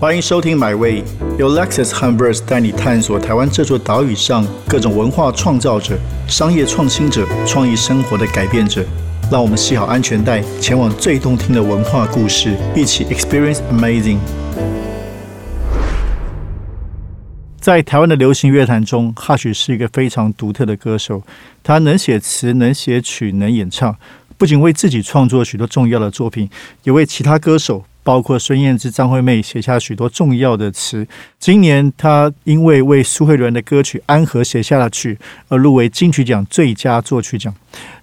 欢迎收听《My Way》，由 Lexus h u m b e r s 带你探索台湾这座岛屿上各种文化创造者、商业创新者、创意生活的改变者。让我们系好安全带，前往最动听的文化故事，一起 Experience Amazing。在台湾的流行乐坛中，Hush 是一个非常独特的歌手。他能写词，能写曲，能演唱。不仅为自己创作许多重要的作品，也为其他歌手。包括孙燕姿、张惠妹写下许多重要的词。今年，她因为为苏慧伦的歌曲《安和》写下了曲，而入围金曲奖最佳作曲奖。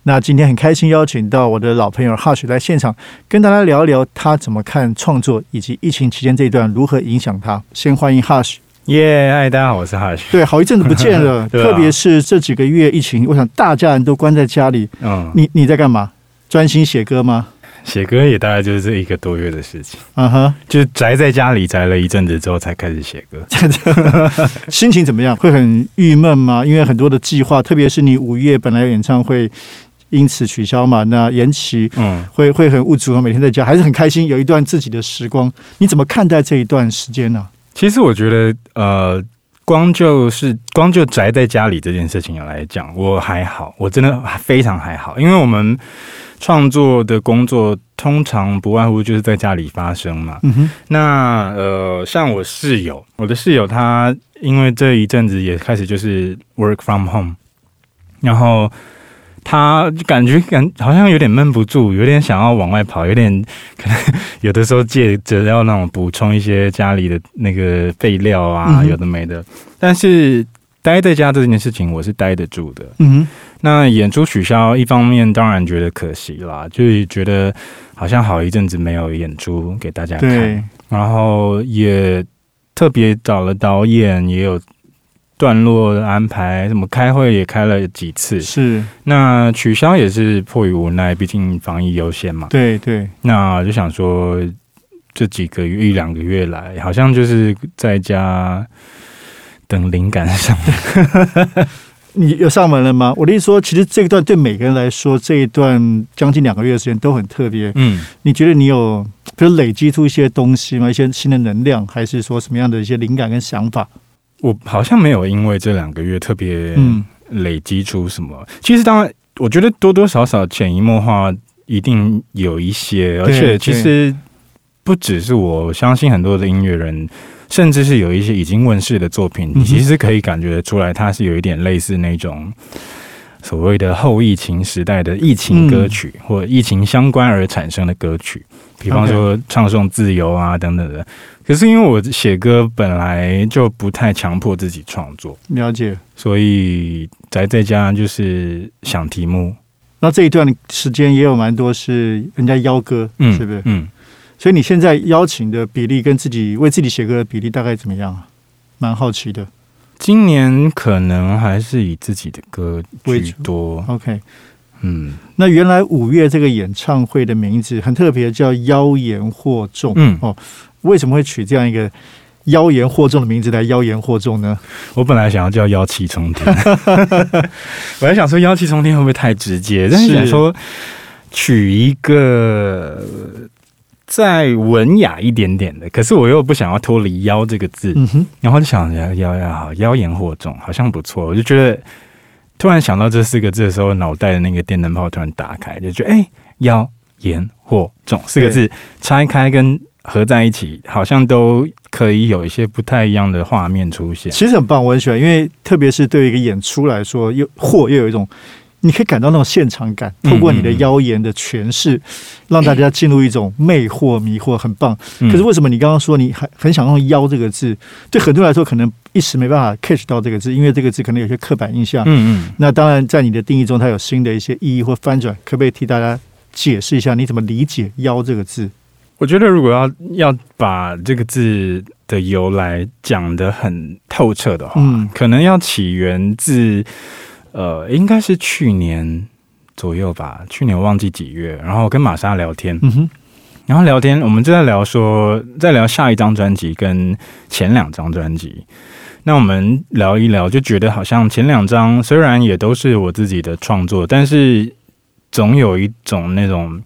那今天很开心邀请到我的老朋友 Hush 来现场，跟大家聊一聊他怎么看创作，以及疫情期间这一段如何影响他。先欢迎 Hush，耶！嗨，大家好，我是 Hush。对，好一阵子不见了，特别是这几个月疫情，我想大家人都关在家里。嗯，你你在干嘛？专心写歌吗？写歌也大概就是这一个多月的事情，嗯哼，就是宅在家里宅了一阵子之后才开始写歌。心情怎么样？会很郁闷吗？因为很多的计划，特别是你五月本来有演唱会，因此取消嘛，那延期，嗯，会会很无助。每天在家还是很开心，有一段自己的时光。你怎么看待这一段时间呢？其实我觉得，呃，光就是光就宅在家里这件事情来讲，我还好，我真的非常还好，因为我们。创作的工作通常不外乎就是在家里发生嘛。那呃，像我室友，我的室友他因为这一阵子也开始就是 work from home，然后他感觉感好像有点闷不住，有点想要往外跑，有点可能 有的时候借着要那种补充一些家里的那个废料啊，有的没的，但是。待在家这件事情，我是待得住的。嗯，那演出取消，一方面当然觉得可惜啦，就是觉得好像好一阵子没有演出给大家看，然后也特别找了导演，也有段落的安排，什么开会也开了几次。是，那取消也是迫于无奈，毕竟防疫优先嘛。对对，那就想说这几个月一两个月来，好像就是在家。等灵感上，你有上门了吗？我的意思说，其实这一段对每个人来说，这一段将近两个月的时间都很特别。嗯，你觉得你有比如累积出一些东西吗？一些新的能量，还是说什么样的一些灵感跟想法？我好像没有因为这两个月特别累积出什么。其实当然，我觉得多多少少潜移默化一定有一些，而且其实不只是我相信很多的音乐人。甚至是有一些已经问世的作品，你其实可以感觉得出来，它是有一点类似那种所谓的后疫情时代的疫情歌曲，或疫情相关而产生的歌曲，比方说唱诵自由啊等等的。可是因为我写歌本来就不太强迫自己创作，了解，所以宅在家就是想题目。那这一段时间也有蛮多是人家邀歌，嗯，是不是？嗯。所以你现在邀请的比例跟自己为自己写歌的比例大概怎么样啊？蛮好奇的。今年可能还是以自己的歌居多。OK，嗯，那原来五月这个演唱会的名字很特别，叫妖言惑众。嗯哦，为什么会取这样一个妖言惑众的名字来妖言惑众呢？我本来想要叫妖气冲天，我还想说妖气冲天会不会太直接？但是想说取一个。再文雅一点点的，可是我又不想要脱离“妖”这个字，然后就想“妖妖妖好，妖言惑众”好像不错，我就觉得突然想到这四个字的时候，脑袋的那个电灯泡突然打开，就觉得哎，“妖言惑众”四个字拆开跟合在一起，好像都可以有一些不太一样的画面出现。其实很棒，我很喜欢，因为特别是对于一个演出来说，又惑又有一种。你可以感到那种现场感，透过你的妖言的诠释，让大家进入一种魅惑、迷惑，很棒。可是为什么你刚刚说你很很想用“妖”这个字？对很多人来说，可能一时没办法 catch 到这个字，因为这个字可能有些刻板印象。嗯嗯。那当然，在你的定义中，它有新的一些意义或翻转，可不可以替大家解释一下你怎么理解“妖”这个字？我觉得，如果要要把这个字的由来讲得很透彻的话，可能要起源自。呃，应该是去年左右吧。去年我忘记几月，然后跟玛莎聊天，嗯哼，然后聊天，我们就在聊说，在聊下一张专辑跟前两张专辑。那我们聊一聊，就觉得好像前两张虽然也都是我自己的创作，但是总有一种那种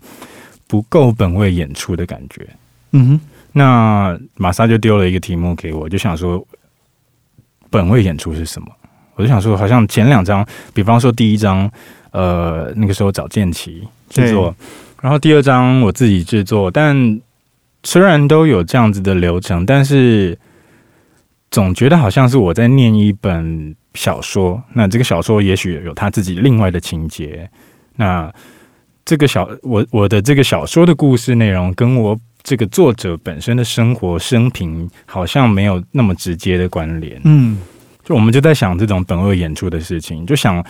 不够本位演出的感觉。嗯哼。那玛莎就丢了一个题目给我，就想说本位演出是什么？我就想说，好像前两张，比方说第一张，呃，那个时候找建奇制作，然后第二张我自己制作，但虽然都有这样子的流程，但是总觉得好像是我在念一本小说，那这个小说也许有他自己另外的情节，那这个小我我的这个小说的故事内容跟我这个作者本身的生活生平好像没有那么直接的关联，嗯，就我们就在想这种本位演出的事情，就想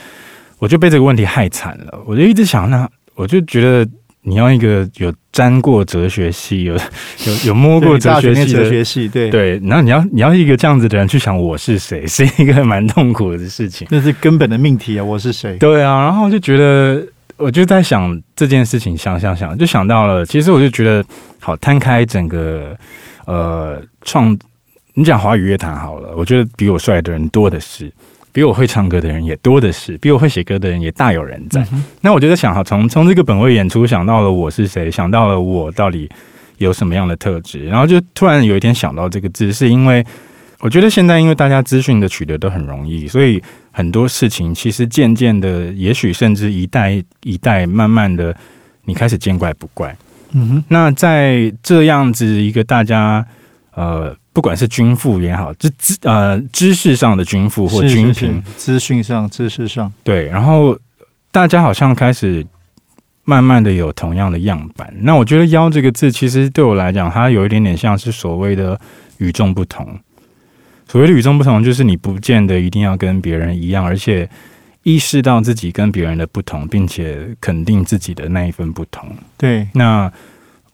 我就被这个问题害惨了，我就一直想，那我就觉得你要一个有沾过哲学系，有有有摸过哲学系的。哲学系，对，对，然后你要你要一个这样子的人去想我是谁，是一个蛮痛苦的事情。那是根本的命题啊！我是谁？对啊，然后就觉得，我就在想这件事情，想想想，就想到了。其实我就觉得，好摊开整个呃创，你讲华语乐坛好了，我觉得比我帅的人多的是，比我会唱歌的人也多的是，比我会写歌的人也大有人在。嗯那我就在想，哈，从从这个本位演出想到了我是谁，想到了我到底有什么样的特质，然后就突然有一天想到这个字，是因为我觉得现在因为大家资讯的取得都很容易，所以很多事情其实渐渐的，也许甚至一代一代慢慢的，你开始见怪不怪。嗯哼，那在这样子一个大家呃，不管是军富也好，知知呃知识上的军富或军贫，资讯上、知识上，对，然后大家好像开始慢慢的有同样的样板。那我觉得“妖”这个字，其实对我来讲，它有一点点像是所谓的与众不同。所谓的与众不同，就是你不见得一定要跟别人一样，而且意识到自己跟别人的不同，并且肯定自己的那一份不同。对，那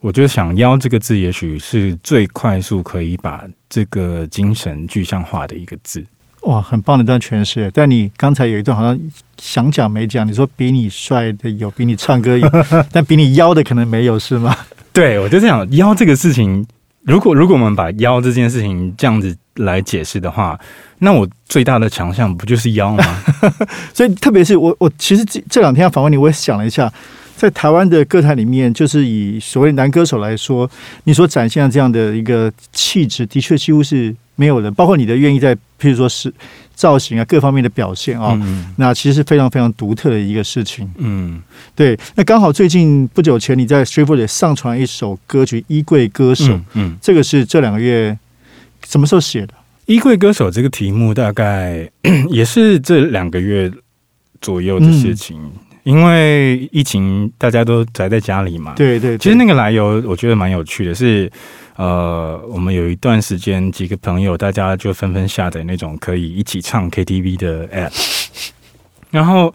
我觉得“想妖”这个字，也许是最快速可以把这个精神具象化的一个字。哇，很棒的一段诠释。但你刚才有一段好像想讲没讲，你说比你帅的有，比你唱歌有，但比你妖的可能没有，是吗？对，我就在想妖这个事情，如果如果我们把妖这件事情这样子来解释的话，那我最大的强项不就是妖吗？所以特别是我，我其实这这两天要访问你，我也想了一下，在台湾的歌坛里面，就是以所谓男歌手来说，你所展现的这样的一个气质，的确几乎是没有人，包括你的愿意在譬如说是造型啊各方面的表现啊、嗯。那其实是非常非常独特的一个事情。嗯，对，那刚好最近不久前你在 s t r e e t f o o d 也上传一首歌曲《衣柜歌手》嗯嗯，这个是这两个月什么时候写的？衣柜歌手这个题目大概 也是这两个月左右的事情，因为疫情大家都宅在家里嘛。，对对对其实那个来由我觉得蛮有趣的是，呃，我们有一段时间几个朋友大家就纷纷下载那种可以一起唱 KTV 的 app，然后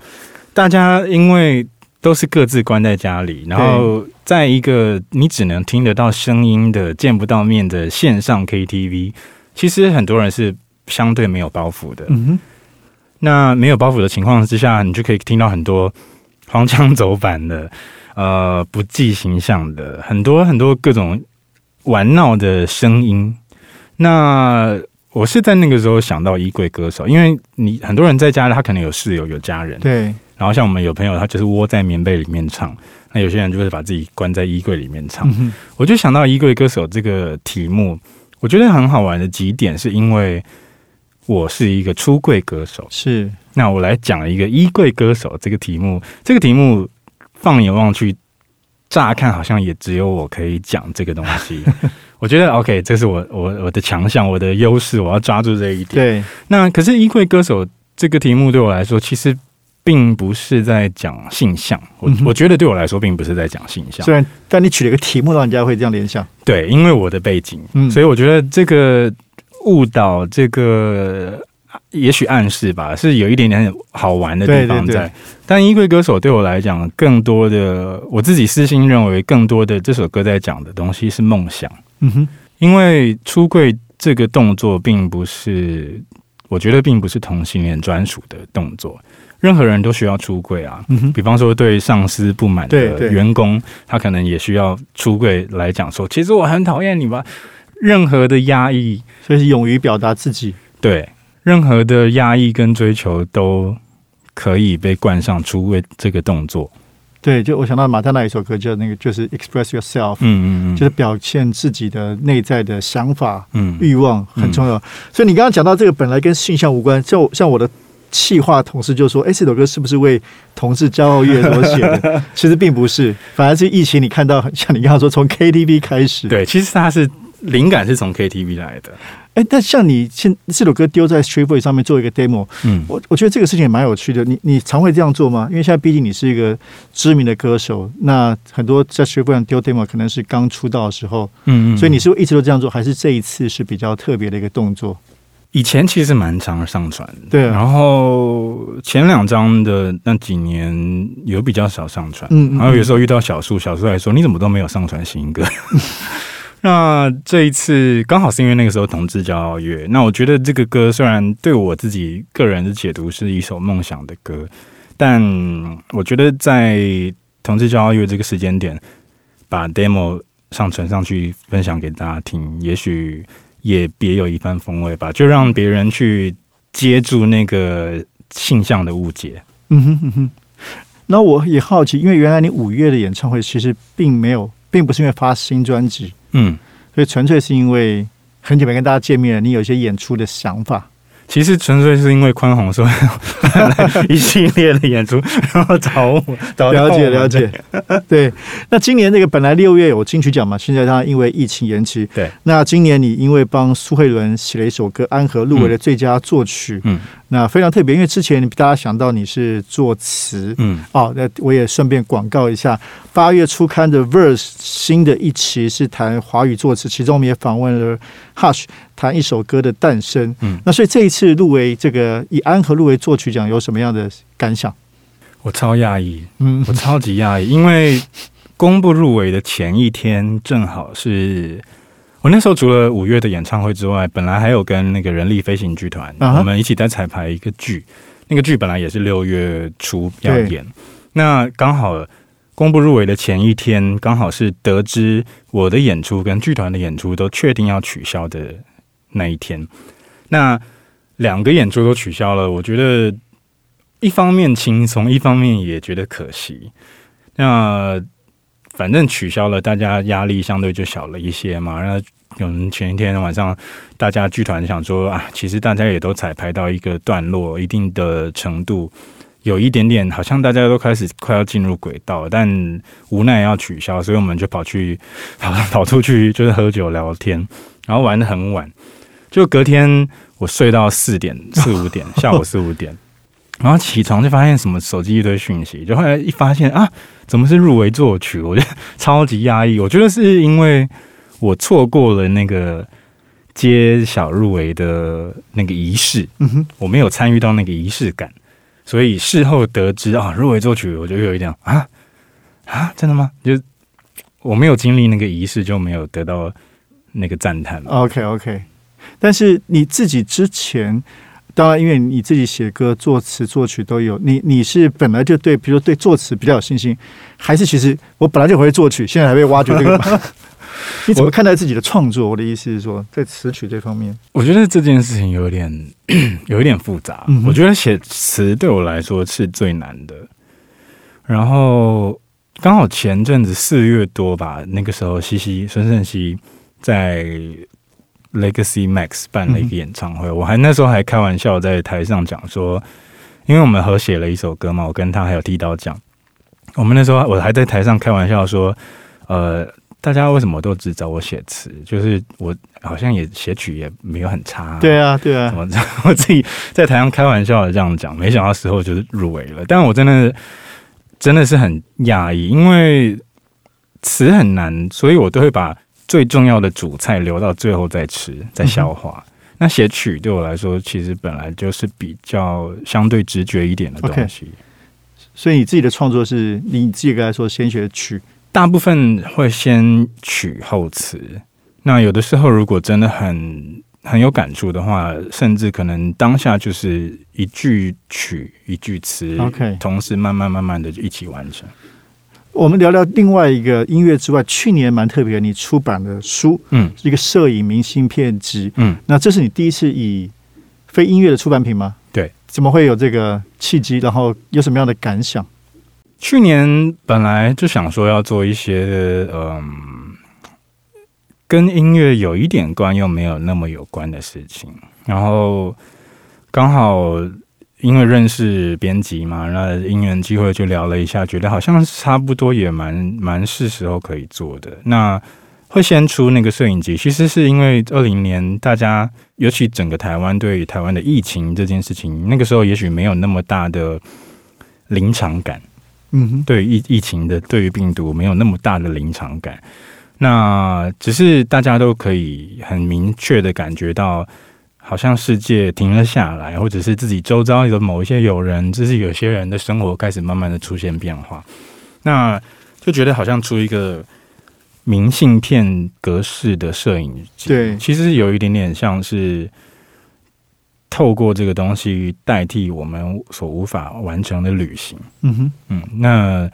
大家因为都是各自关在家里，然后在一个你只能听得到声音的、见不到面的线上 KTV，其实很多人是相对没有包袱的。嗯哼，那没有包袱的情况之下，你就可以听到很多黄腔走板的，呃，不计形象的，很多很多各种玩闹的声音。那我是在那个时候想到衣柜歌手，因为你很多人在家里，他可能有室友、有家人，对，然后像我们有朋友，他就是窝在棉被里面唱，那有些人就会把自己关在衣柜里面唱。嗯，我就想到衣柜歌手这个题目，我觉得很好玩的几点，是因为我是一个出柜歌手。是那我来讲一个衣柜歌手这个题目，这个题目放眼望去，乍看好像也只有我可以讲这个东西。我觉得 OK，这是我我我的强项，我的优势，我要抓住这一点。对，那可是衣柜歌手这个题目对我来说，其实并不是在讲性向，我、嗯我觉得对我来说并不是在讲性向。虽然但你取了一个题目，让人家会这样联想。对，因为我的背景，嗯所以我觉得这个误导，这个也许暗示吧，是有一点点好玩的地方对对对在。但衣柜歌手对我来讲，更多的我自己私心认为，更多的这首歌在讲的东西是梦想，嗯哼，因为出柜这个动作并不是，我觉得并不是同性恋专属的动作。任何人都需要出柜啊，比方说对上司不满的员工，他可能也需要出柜来讲说，其实我很讨厌你吧。任何的压抑，所以是勇于表达自己。对任何的压抑跟追求都可以被冠上出位这个动作。对，就我想到马丹娜一首歌叫那个就是 Express Yourself，嗯嗯嗯，就是表现自己的内在的想法、嗯欲望很重要。所以你刚刚讲到这个本来跟性向无关，就像我的气化同事就说：“哎，这首歌是不是为同志骄傲月所写的？” 其实并不是，反而是疫情。你看到像你刚刚说，从 KTV 开始，对，其实它是灵感是从 KTV 来的。哎，但像你现这首歌丢在 Street Boy 上面做一个 demo，嗯，我我觉得这个事情也蛮有趣的。你你常会这样做吗？因为现在毕竟你是一个知名的歌手，那很多在 Street Boy 上丢 demo 可能是刚出道的时候，嗯嗯，所以你是一直都这样做，还是这一次是比较特别的一个动作？以前其实蛮常上传的，对啊然后前两张的那几年有比较少上传，嗯嗯然后有时候遇到小树，小树还说你怎么都没有上传新歌。那这一次刚好是因为那个时候同志骄傲月，那我觉得这个歌虽然对我自己个人的解读是一首梦想的歌，但我觉得在同志骄傲月这个时间点，把 demo 上传上去分享给大家听，也许也别有一番风味吧，就让别人去接住那个性向的误解。嗯哼嗯哼。那我也好奇，因为原来你五月的演唱会其实并没有，并不是因为发新专辑，嗯，所以纯粹是因为很久没跟大家见面了，你有一些演出的想法。其实纯粹是因为宽宏说要来一系列的演出，然后找我，找到了解了解，对。那今年那个本来六月有金曲奖嘛，现在它因为疫情延期。对。那今年你因为帮苏慧伦写了一首歌《安和》，入围了最佳作曲，嗯那非常特别，因为之前大家想到你是作词，嗯哦，那我也顺便广告一下，八月初刊的《Verse》新的一期是谈华语作词，其中我们也访问了 Hush，谈一首歌的诞生。嗯，那所以这一次入围这个以安和入围作曲奖有什么样的感想？我超讶异，嗯我超级讶异，因为公布入围的前一天正好是。我那时候除了五月的演唱会之外，本来还有跟那个人力飞行剧团啊我们一起在彩排一个剧，那个剧本来也是六月初要演，那刚好公布入围的前一天，刚好是得知我的演出跟剧团的演出都确定要取消的那一天。那两个演出都取消了，我觉得一方面轻松，一方面也觉得可惜。那反正取消了，大家压力相对就小了一些嘛。那可能前一天晚上，大家剧团想说啊，其实大家也都彩排到一个段落，一定的程度，有一点点好像大家都开始快要进入轨道，但无奈要取消，所以我们就跑去跑跑出去，就是喝酒聊天，然后玩的很晚。就隔天我睡到四点 四五点，下午四五点，然后起床就发现什么手机一堆讯息，就后来一发现啊，怎么是入围作曲？我觉得 超级压抑。我觉得是因为我错过了那个揭晓入围的那个仪式，嗯哼，我没有参与到那个仪式感，所以事后得知啊入围作曲，我就有一点啊啊真的吗？就我没有经历那个仪式，就没有得到那个赞叹。OK OK，但是你自己之前，当然因为你自己写歌、作词、作曲都有，你你是本来就对，比如说对作词比较有信心，还是其实我本来就会作曲，现在还被挖掘这个？你怎么看待自己的创作？我的意思是说，在词曲这方面，我觉得这件事情有点 有一点复杂。嗯我觉得写词对我来说是最难的。然后刚好前阵子四月多吧，那个时候西西孙胜熙在 Legacy Max 办了一个演唱会，我还那时候还开玩笑在台上讲说，因为我们合写了一首歌嘛，我跟他还有剃刀讲，我们那时候我还在台上开玩笑说，呃。大家为什么都只找我写词？就是我好像也写曲也没有很差、对啊，对啊，我 我自己在台上开玩笑的这样讲，没想到时候就是入围了。但我真的真的是很讶异，因为词很难，所以我都会把最重要的主菜留到最后再吃，再消化。那写曲对我来说，其实本来就是比较相对直觉一点的东西。所以你自己的创作是你自己刚才说先学曲，大部分会先曲后词。那有的时候，如果真的很很有感触的话，甚至可能当下就是一句曲一句词 OK 同时慢慢慢慢的一起完成。我们聊聊另外一个音乐之外，去年蛮特别，你出版的书嗯是一个摄影明信片集。嗯，那这是你第一次以非音乐的出版品吗？对，怎么会有这个契机？然后有什么样的感想？去年本来就想说要做一些嗯，跟音乐有一点关又没有那么有关的事情，然后刚好因为认识编辑嘛，那因缘机会就聊了一下，觉得好像差不多也蛮蛮是时候可以做的。那会先出那个摄影集，其实是因为二零年大家，尤其整个台湾对于台湾的疫情这件事情，那个时候也许没有那么大的临场感。嗯哼，对疫疫情的对于病毒没有那么大的临场感，那只是大家都可以很明确的感觉到，好像世界停了下来，或者是自己周遭的某一些友人，就是有些人的生活开始慢慢的出现变化，那就觉得好像出一个明信片格式的摄影机，对。其实有一点点像是。透过这个东西代替我们所无法完成的旅行，嗯哼，嗯，那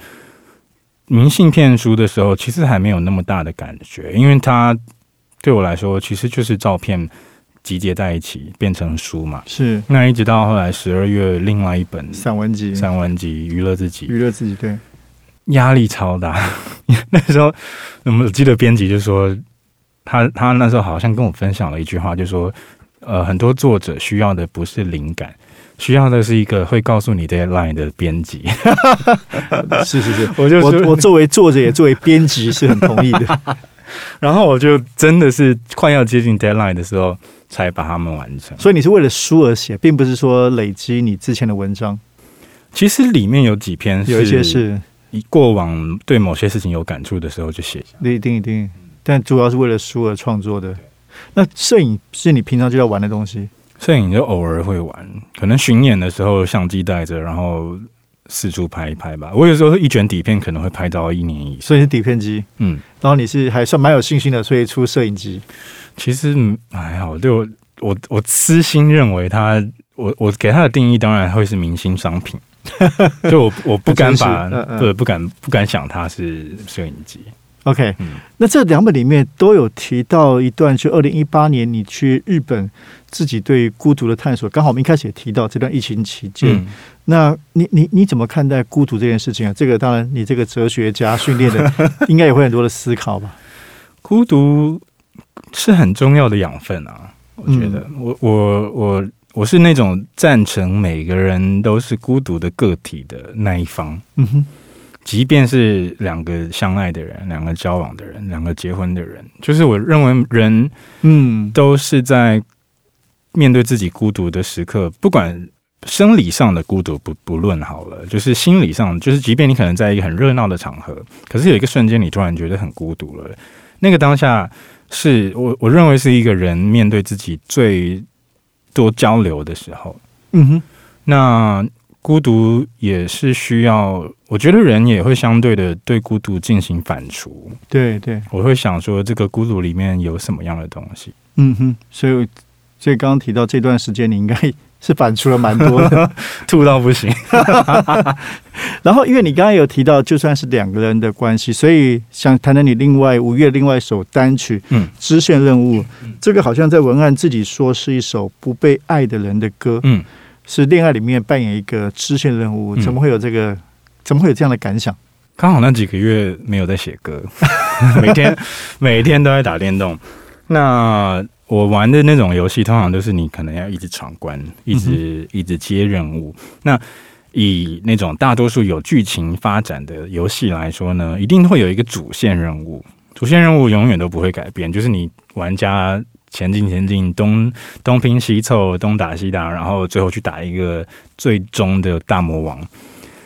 明信片书的时候，其实还没有那么大的感觉，因为它对我来说其实就是照片集结在一起变成书嘛。是那一直到后来十二月，另外一本散文集，散文集娱乐自己，娱乐自己，对，压力超大。那时候，我们记得编辑就说，他他那时候好像跟我分享了一句话，就说。呃，很多作者需要的不是灵感，需要的是一个会告诉你 deadline 的编辑。是是是，我就我我作为作者也作为编辑是很同意的。然后我就真的是快要接近 deadline 的时候才把它们完成。所以你是为了书而写，并不是说累积你之前的文章。其实里面有几篇，有一些是以过往对某些事情有感触的时候就写下。一定一定，但主要是为了书而创作的。那摄影是你平常就要玩的东西？摄影就偶尔会玩，可能巡演的时候相机带着，然后四处拍一拍吧。我有时候一卷底片可能会拍到一年以上，所以是底片机。嗯，然后你是还算蛮有信心的，所以出摄影机。其实还好，对我我我私心认为它，我我给它的定义当然会是明星商品，就我我不敢把不不敢不敢想它是摄影机。OK，那这两本里面都有提到一段，就二零一八年你去日本自己对孤独的探索。刚好我们一开始也提到这段疫情期间，那你你你怎么看待孤独这件事情啊？这个当然，你这个哲学家训练的，应该也会很多的思考吧。孤独是很重要的养分啊，我觉得，我我我我是那种赞成每个人都是孤独的个体的那一方。嗯哼。即便是两个相爱的人，两个交往的人，两个结婚的人，就是我认为人，嗯，都是在面对自己孤独的时刻，不管生理上的孤独不不论好了，就是心理上，就是即便你可能在一个很热闹的场合，可是有一个瞬间你突然觉得很孤独了，那个当下是我我认为是一个人面对自己最多交流的时候。嗯哼，那。孤独也是需要，我觉得人也会相对的对孤独进行反刍。对对，我会想说，这个孤独里面有什么样的东西？嗯哼，所以所以刚刚提到这段时间，你应该是反刍了蛮多的，吐到不行。然后，因为你刚刚有提到，就算是两个人的关系，所以想谈谈你另外五月另外一首单曲《嗯支线任务》，这个好像在文案自己说是一首不被爱的人的歌。嗯。是恋爱里面扮演一个支线任务，怎么会有这个？怎么会有这样的感想？刚好那几个月没有在写歌，每天 每天都在打电动。那我玩的那种游戏，通常都是你可能要一直闯关，一直一直接任务。那以那种大多数有剧情发展的游戏来说呢，一定会有一个主线任务。主线任务永远都不会改变，就是你玩家。前进，前进，东东拼西凑，东打西打，然后最后去打一个最终的大魔王。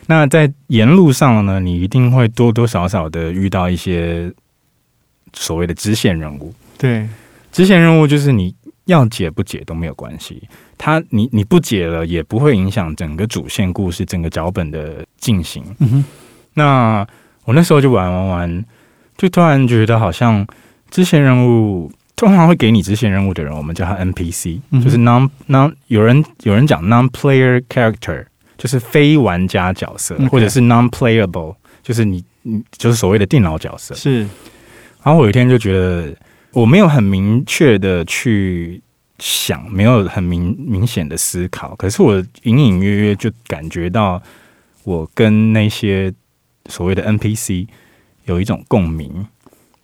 那在沿路上呢，你一定会多多少少的遇到一些所谓的支线任务。对，支线任务就是你要解不解都没有关系，它你你不解了也不会影响整个主线故事、整个脚本的进行。嗯哼，那我那时候就玩玩玩，就突然觉得好像支线任务。通常会给你支线任务的人，我们叫他 NPC，就是 non non 有人有人讲 non-player character，就是非玩家角色，或者是 non-playable，就是你你就是所谓的电脑角色。是。然后我有一天就觉得，我没有很明确的去想，没有很明明显的思考，可是我隐隐约约就感觉到，我跟那些所谓的 NPC 有一种共鸣。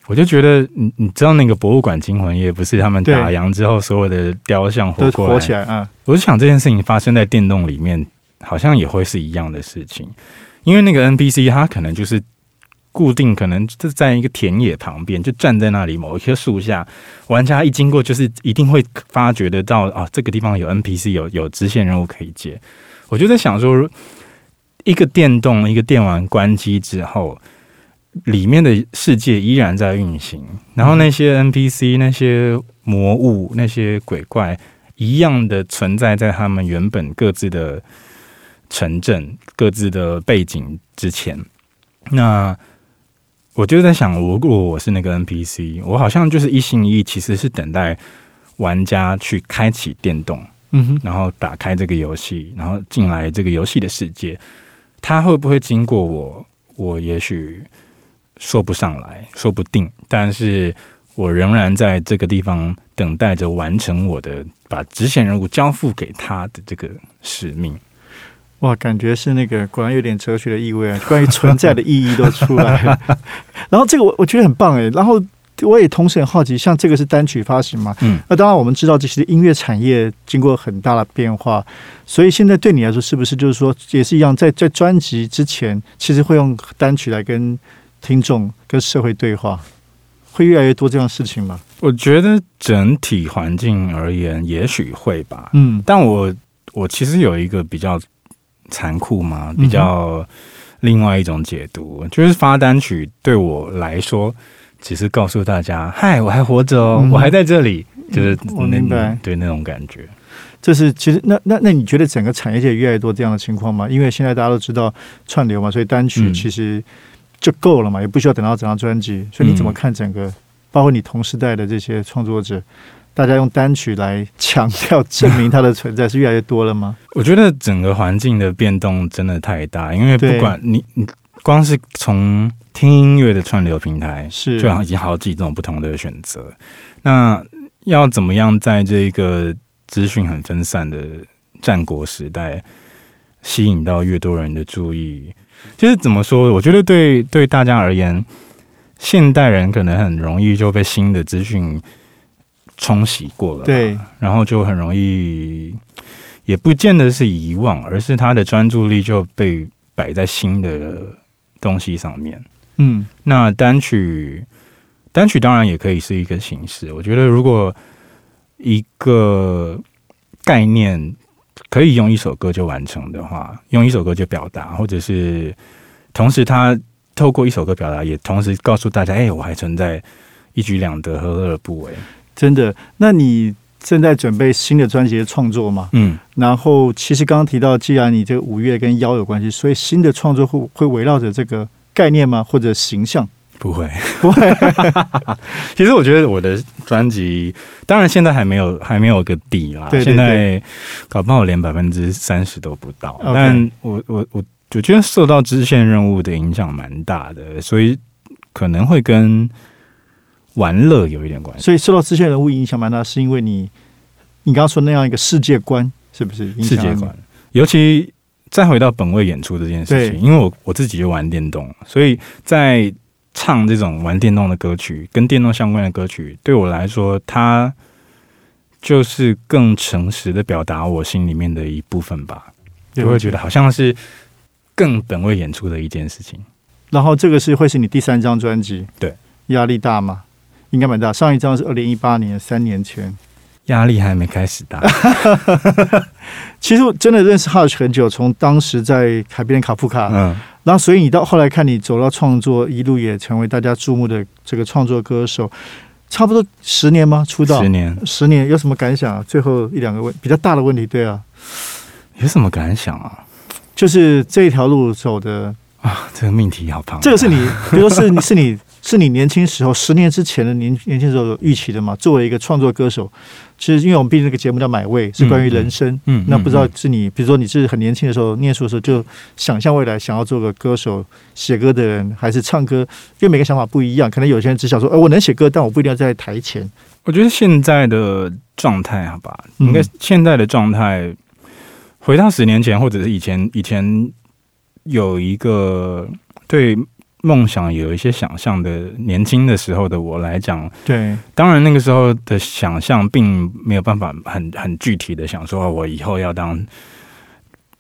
我就觉得，你你知道那个博物馆惊魂夜不是他们打烊之后所有的雕像活过火起来啊？我就想这件事情发生在电动里面，好像也会是一样的事情，因为那个 NPC 他可能就是固定，可能就在一个田野旁边，就站在那里某一棵树下，玩家一经过就是一定会发觉得到啊，这个地方有 NPC，有有支线任务可以接。我就在想说，一个电动一个电玩关机之后。里面的世界依然在运行，然后那些 NPC、那些魔物、那些鬼怪一样的存在在他们原本各自的城镇、各自的背景之前。那我就在想，如果我是那个 NPC，我好像就是一心一意，其实是等待玩家去开启电动，嗯哼，然后打开这个游戏，然后进来这个游戏的世界。他会不会经过我？我也许。说不上来说不定，但是我仍然在这个地方等待着完成我的把支线任务交付给他的这个使命。哇，感觉是那个果然有点哲学的意味啊，关于存在的意义都出来了。然后这个我我觉得很棒哎，然后我也同时很好奇，像这个是单曲发行嘛？嗯，那当然我们知道这些音乐产业经过很大的变化，所以现在对你来说是不是就是说也是一样，在在专辑之前其实会用单曲来跟。听众跟社会对话会越来越多这样事情吗？我觉得整体环境而言，也许会吧。嗯，但我我其实有一个比较残酷嘛，比较另外一种解读，就是发单曲对我来说，只是告诉大家：“嗨，我还活着哦，我还在这里。”就是我明白，对那种感觉。这是其实那那那你觉得整个产业界越来越多这样的情况吗？因为现在大家都知道串流嘛，所以单曲其实。就够了嘛，也不需要等到整张专辑。所以你怎么看整个，包括你同时代的这些创作者，大家用单曲来强调证明它的存在，是越来越多了吗？我觉得整个环境的变动真的太大，因为不管你你光是从听音乐的串流平台，是就已经好几种不同的选择。那要怎么样在这个资讯很分散的战国时代，吸引到越多人的注意？就是怎么说？我觉得对对大家而言，现代人可能很容易就被新的资讯冲洗过了，对，然后就很容易，也不见得是遗忘，而是他的专注力就被摆在新的东西上面。嗯，那单曲单曲当然也可以是一个形式。我觉得如果一个概念。可以用一首歌就完成的话，用一首歌就表达，或者是同时他透过一首歌表达，也同时告诉大家，哎，我还存在，一举两得，何乐而不为？真的？那你正在准备新的专辑的创作吗？嗯，然后其实刚刚提到，既然你这个五月跟妖有关系，所以新的创作会会围绕着这个概念吗？或者形象？不会，不会。其实我觉得我的专辑，当然现在还没有还没有个底啦。对现在搞不好连百分之三十都不到。但我我我我觉得受到支线任务的影响蛮大的，所以可能会跟玩乐有一点关系。所以受到支线任务影响蛮大，是因为你你刚刚说那样一个世界观，是不是？世界观，尤其再回到本位演出这件事情，因为我我自己就玩电动，所以在唱这种玩电动的歌曲，跟电动相关的歌曲，对我来说，它就是更诚实的表达我心里面的一部分吧。就会觉得好像是更本位演出的一件事情。然后这个是会是你第三张专辑，对，压力大吗？应该蛮大。上一张是二零一八年，三年前。压力还没开始大。其实我真的认识 Hush 很久，从当时在海边卡夫卡，嗯，然后所以你到后来看你走到创作，一路也成为大家注目的这个创作歌手，差不多十年吗？出道十年，十年有什么感想啊？最后一两个问比较大的问题，对啊，有什么感想啊？就是这一条路走的啊，这个命题好庞，这个是你，比如说是你是你。是你年轻时候十年之前的年年轻时候预期的嘛？作为一个创作歌手，其实因为我们毕竟这个节目叫《买位》，是关于人生。嗯，那不知道是你，比如说你是很年轻的时候念书的时候就想象未来想要做个歌手、写歌的人，还是唱歌？因为每个想法不一样，可能有些人只想说：“哎，我能写歌，但我不一定要在台前。”我觉得现在的状态，好吧，应该现在的状态，回到十年前或者是以前以前。有一个对梦想有一些想象的年轻的时候的我来讲，对，当然那个时候的想象并没有办法很很具体的想说，我以后要当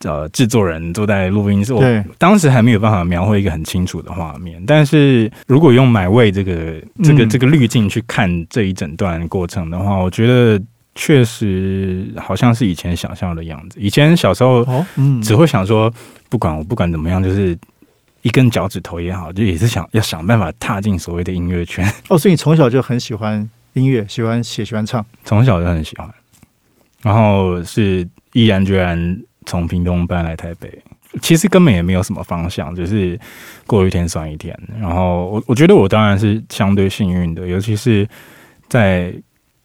呃制作人，坐在录音室。我对，当时还没有办法描绘一个很清楚的画面。但是如果用买位这个这个嗯这个滤镜去看这一整段过程的话，我觉得确实好像是以前想象的样子。以前小时候只会想说，不管我不管怎么样，就是一根脚趾头也好，就也是想要想办法踏进所谓的音乐圈。哦，所以你从小就很喜欢音乐，喜欢写，喜欢唱。从小就很喜欢，然后是毅然决然从屏东搬来台北。其实根本也没有什么方向，就是过一天算一天。然后我我觉得我当然是相对幸运的，尤其是在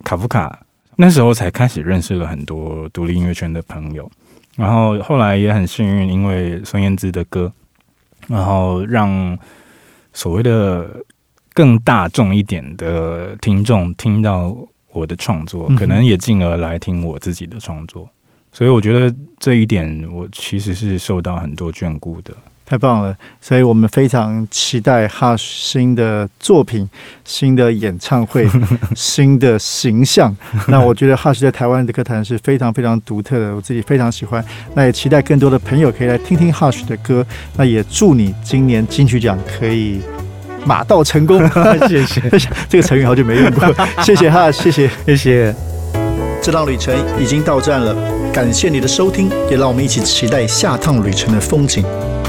卡夫卡那时候才开始认识了很多独立音乐圈的朋友。然后后来也很幸运，因为孙燕姿的歌，然后让所谓的更大众一点的听众听到我的创作可能也进而来听我自己的创作。所以我觉得这一点，我其实是受到很多眷顾的。太棒了！所以我们非常期待 Hush 新的作品、新的演唱会、新的形象。那我觉得 Hush 在台湾的歌坛是非常非常独特的，我自己非常喜欢。那也期待更多的朋友可以来听听 Hush 的歌。那也祝你今年金曲奖可以马到成功。谢谢，这个成语好久没用过，谢谢 Hush，谢谢。谢谢。这趟旅程已经到站了，感谢你的收听，也让我们一起期待下趟旅程的风景。